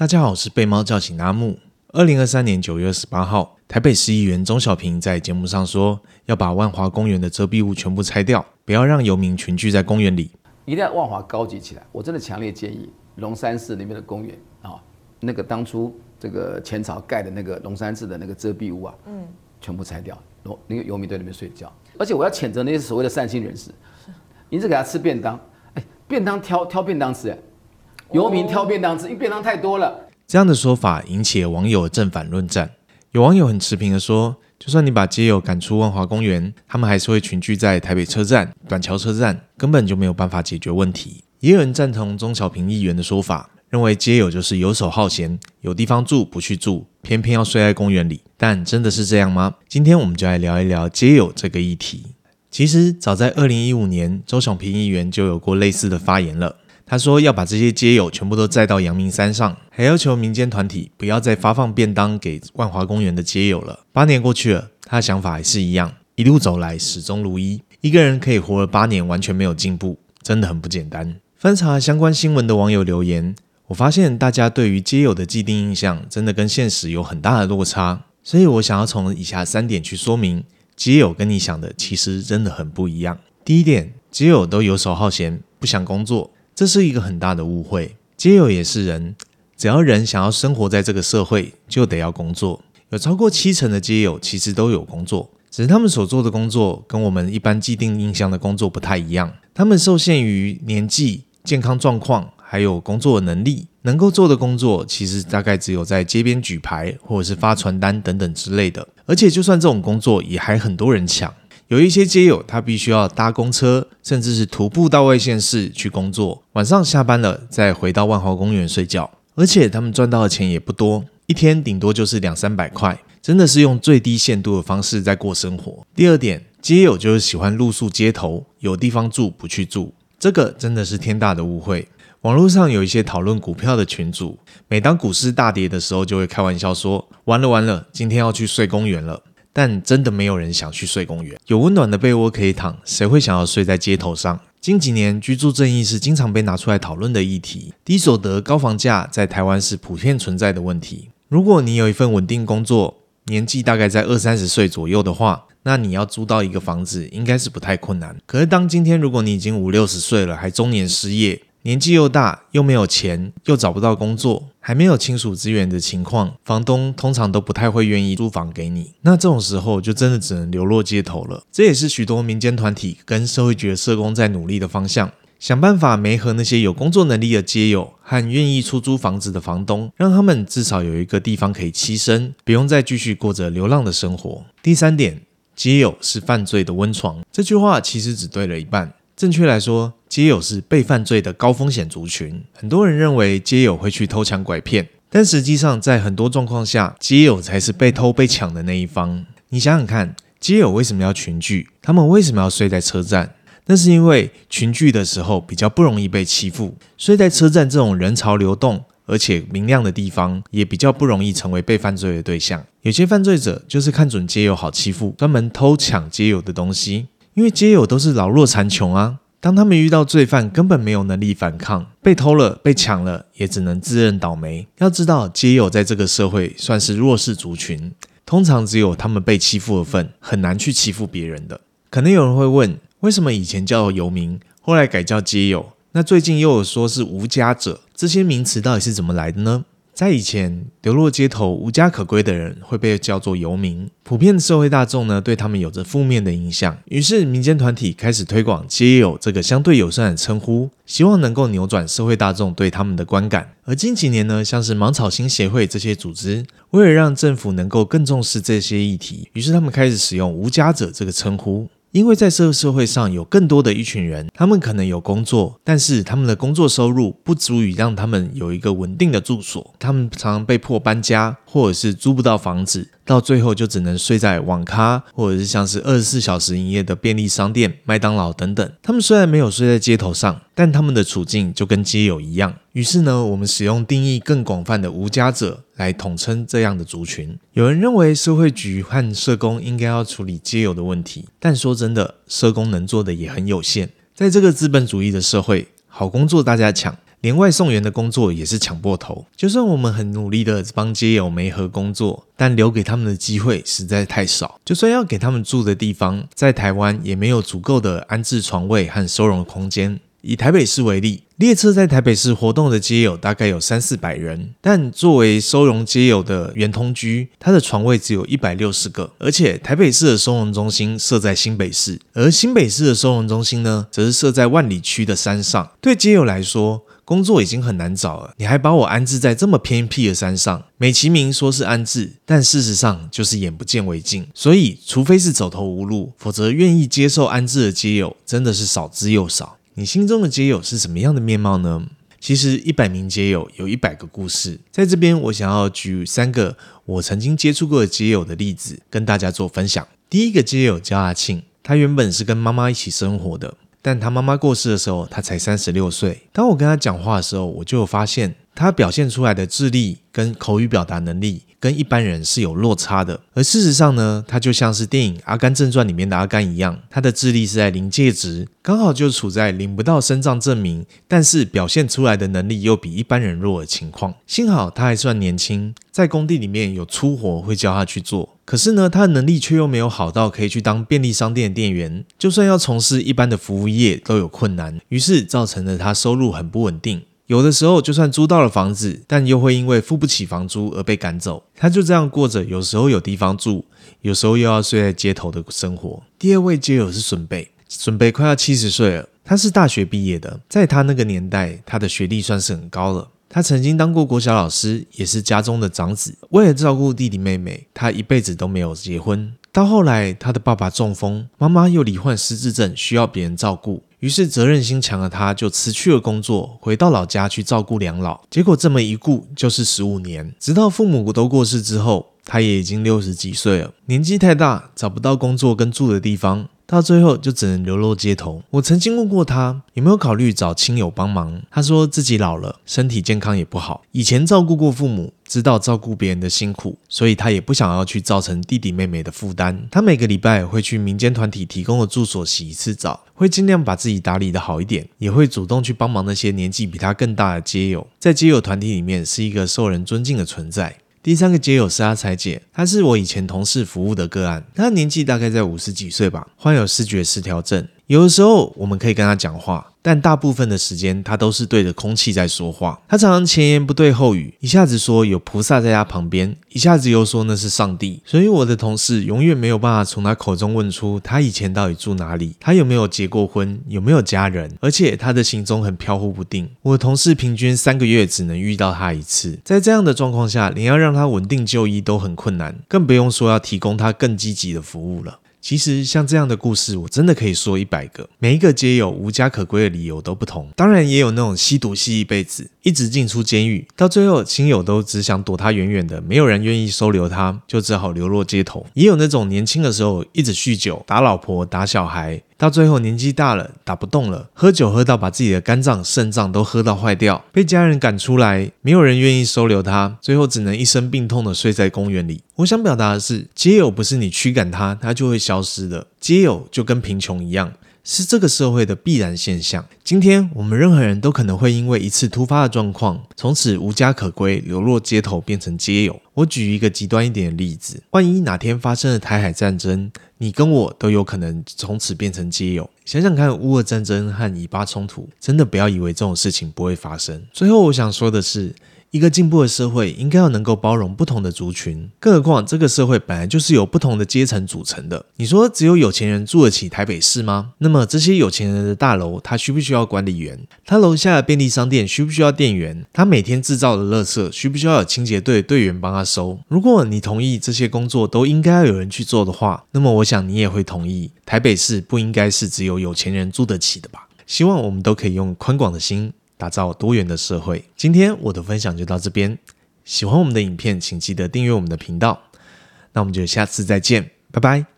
大家好，我是被猫叫醒的阿木。二零二三年九月二十八号，台北市议员钟小平在节目上说，要把万华公园的遮蔽物全部拆掉，不要让游民群聚在公园里，一定要万华高级起来。我真的强烈建议龙山寺里面的公园啊，那个当初这个前朝盖的那个龙山寺的那个遮蔽物啊，嗯，全部拆掉，那个游民在那边睡觉。而且我要谴责那些所谓的善心人士，你是给他吃便当，哎，便当挑挑便当吃，哎。游民挑便当吃，因为便当太多了。这样的说法引起了网友正反论战。有网友很持平的说，就算你把街友赶出万华公园，他们还是会群聚在台北车站、短桥车站，根本就没有办法解决问题。也有人赞同钟小平议员的说法，认为街友就是游手好闲，有地方住不去住，偏偏要睡在公园里。但真的是这样吗？今天我们就来聊一聊街友这个议题。其实早在二零一五年，钟小平议员就有过类似的发言了。他说要把这些街友全部都载到阳明山上，还要求民间团体不要再发放便当给万华公园的街友了。八年过去了，他的想法还是一样，一路走来始终如一。一个人可以活了八年，完全没有进步，真的很不简单。翻查相关新闻的网友留言，我发现大家对于街友的既定印象真的跟现实有很大的落差。所以我想要从以下三点去说明，街友跟你想的其实真的很不一样。第一点，街友都游手好闲，不想工作。这是一个很大的误会。街友也是人，只要人想要生活在这个社会，就得要工作。有超过七成的街友其实都有工作，只是他们所做的工作跟我们一般既定印象的工作不太一样。他们受限于年纪、健康状况，还有工作的能力，能够做的工作其实大概只有在街边举牌，或者是发传单等等之类的。而且，就算这种工作，也还很多人抢。有一些街友，他必须要搭公车，甚至是徒步到外县市去工作，晚上下班了再回到万华公园睡觉，而且他们赚到的钱也不多，一天顶多就是两三百块，真的是用最低限度的方式在过生活。第二点，街友就是喜欢露宿街头，有地方住不去住，这个真的是天大的误会。网络上有一些讨论股票的群组，每当股市大跌的时候，就会开玩笑说：“完了完了，今天要去睡公园了。”但真的没有人想去睡公园，有温暖的被窝可以躺，谁会想要睡在街头上？近几年，居住正义是经常被拿出来讨论的议题。低所得、高房价在台湾是普遍存在的问题。如果你有一份稳定工作，年纪大概在二三十岁左右的话，那你要租到一个房子应该是不太困难。可是当今天如果你已经五六十岁了，还中年失业，年纪又大，又没有钱，又找不到工作，还没有亲属资源的情况，房东通常都不太会愿意租房给你。那这种时候就真的只能流落街头了。这也是许多民间团体跟社会局社工在努力的方向，想办法媒合那些有工作能力的街友和愿意出租房子的房东，让他们至少有一个地方可以栖身，不用再继续过着流浪的生活。第三点，街友是犯罪的温床，这句话其实只对了一半。正确来说，街友是被犯罪的高风险族群。很多人认为街友会去偷抢拐骗，但实际上，在很多状况下，街友才是被偷被抢的那一方。你想想看，街友为什么要群聚？他们为什么要睡在车站？那是因为群聚的时候比较不容易被欺负，睡在车站这种人潮流动而且明亮的地方，也比较不容易成为被犯罪的对象。有些犯罪者就是看准街友好欺负，专门偷抢街友的东西。因为街友都是老弱残穷啊，当他们遇到罪犯，根本没有能力反抗，被偷了、被抢了，也只能自认倒霉。要知道，街友在这个社会算是弱势族群，通常只有他们被欺负的份，很难去欺负别人的。可能有人会问，为什么以前叫游民，后来改叫街友？那最近又有说是无家者，这些名词到底是怎么来的呢？在以前，流落街头、无家可归的人会被叫做游民。普遍的社会大众呢，对他们有着负面的印象。于是，民间团体开始推广街友这个相对友善的称呼，希望能够扭转社会大众对他们的观感。而近几年呢，像是芒草心协会这些组织，为了让政府能够更重视这些议题，于是他们开始使用无家者这个称呼。因为在这个社会上有更多的一群人，他们可能有工作，但是他们的工作收入不足以让他们有一个稳定的住所，他们常常被迫搬家，或者是租不到房子。到最后就只能睡在网咖，或者是像是二十四小时营业的便利商店、麦当劳等等。他们虽然没有睡在街头上，但他们的处境就跟街友一样。于是呢，我们使用定义更广泛的无家者来统称这样的族群。有人认为社会局和社工应该要处理街友的问题，但说真的，社工能做的也很有限。在这个资本主义的社会，好工作大家抢，连外送员的工作也是抢破头。就算我们很努力的帮街友媒合工作，但留给他们的机会实在太少。就算要给他们住的地方，在台湾也没有足够的安置床位和收容空间。以台北市为例，列车在台北市活动的街友大概有三四百人，但作为收容街友的圆通居，它的床位只有一百六十个。而且台北市的收容中心设在新北市，而新北市的收容中心呢，则是设在万里区的山上。对街友来说，工作已经很难找了，你还把我安置在这么偏僻的山上，美其名说是安置，但事实上就是眼不见为净。所以，除非是走投无路，否则愿意接受安置的街友真的是少之又少。你心中的街友是什么样的面貌呢？其实一百名街友有一百个故事，在这边我想要举三个我曾经接触过的街友的例子，跟大家做分享。第一个街友叫阿庆，他原本是跟妈妈一起生活的，但他妈妈过世的时候，他才三十六岁。当我跟他讲话的时候，我就发现他表现出来的智力跟口语表达能力。跟一般人是有落差的，而事实上呢，他就像是电影《阿甘正传》里面的阿甘一样，他的智力是在临界值，刚好就处在领不到身障证明，但是表现出来的能力又比一般人弱的情况。幸好他还算年轻，在工地里面有粗活会教他去做，可是呢，他的能力却又没有好到可以去当便利商店的店员，就算要从事一般的服务业都有困难，于是造成了他收入很不稳定。有的时候，就算租到了房子，但又会因为付不起房租而被赶走。他就这样过着，有时候有地方住，有时候又要睡在街头的生活。第二位街友是笋贝，笋贝快要七十岁了，他是大学毕业的，在他那个年代，他的学历算是很高了。他曾经当过国小老师，也是家中的长子。为了照顾弟弟妹妹，他一辈子都没有结婚。到后来，他的爸爸中风，妈妈又罹患失智症，需要别人照顾。于是责任心强的他，就辞去了工作，回到老家去照顾两老。结果这么一顾就是十五年，直到父母都过世之后，他也已经六十几岁了，年纪太大，找不到工作跟住的地方。到最后就只能流落街头。我曾经问过他有没有考虑找亲友帮忙，他说自己老了，身体健康也不好，以前照顾过父母，知道照顾别人的辛苦，所以他也不想要去造成弟弟妹妹的负担。他每个礼拜会去民间团体提供的住所洗一次澡，会尽量把自己打理得好一点，也会主动去帮忙那些年纪比他更大的街友，在街友团体里面是一个受人尊敬的存在。第三个街友是阿财姐，她是我以前同事服务的个案，她年纪大概在五十几岁吧，患有视觉失调症。有的时候我们可以跟她讲话。但大部分的时间，他都是对着空气在说话。他常常前言不对后语，一下子说有菩萨在他旁边，一下子又说那是上帝。所以我的同事永远没有办法从他口中问出他以前到底住哪里，他有没有结过婚，有没有家人，而且他的行踪很飘忽不定。我的同事平均三个月只能遇到他一次。在这样的状况下，连要让他稳定就医都很困难，更不用说要提供他更积极的服务了。其实像这样的故事，我真的可以说一百个。每一个皆有无家可归的理由都不同，当然也有那种吸毒吸一辈子，一直进出监狱，到最后亲友都只想躲他远远的，没有人愿意收留他，就只好流落街头。也有那种年轻的时候一直酗酒，打老婆打小孩。到最后年纪大了，打不动了，喝酒喝到把自己的肝脏、肾脏都喝到坏掉，被家人赶出来，没有人愿意收留他，最后只能一身病痛的睡在公园里。我想表达的是，街友不是你驱赶他，他就会消失的。街友就跟贫穷一样。是这个社会的必然现象。今天我们任何人都可能会因为一次突发的状况，从此无家可归，流落街头，变成街友。我举一个极端一点的例子：万一哪天发生了台海战争，你跟我都有可能从此变成街友。想想看，乌俄战争和以巴冲突，真的不要以为这种事情不会发生。最后，我想说的是。一个进步的社会应该要能够包容不同的族群，更何况这个社会本来就是由不同的阶层组成的。你说只有有钱人住得起台北市吗？那么这些有钱人的大楼，他需不需要管理员？他楼下的便利商店需不需要店员？他每天制造的垃圾需不需要有清洁队队员帮他收？如果你同意这些工作都应该要有人去做的话，那么我想你也会同意，台北市不应该是只有有钱人住得起的吧？希望我们都可以用宽广的心。打造多元的社会。今天我的分享就到这边。喜欢我们的影片，请记得订阅我们的频道。那我们就下次再见，拜拜。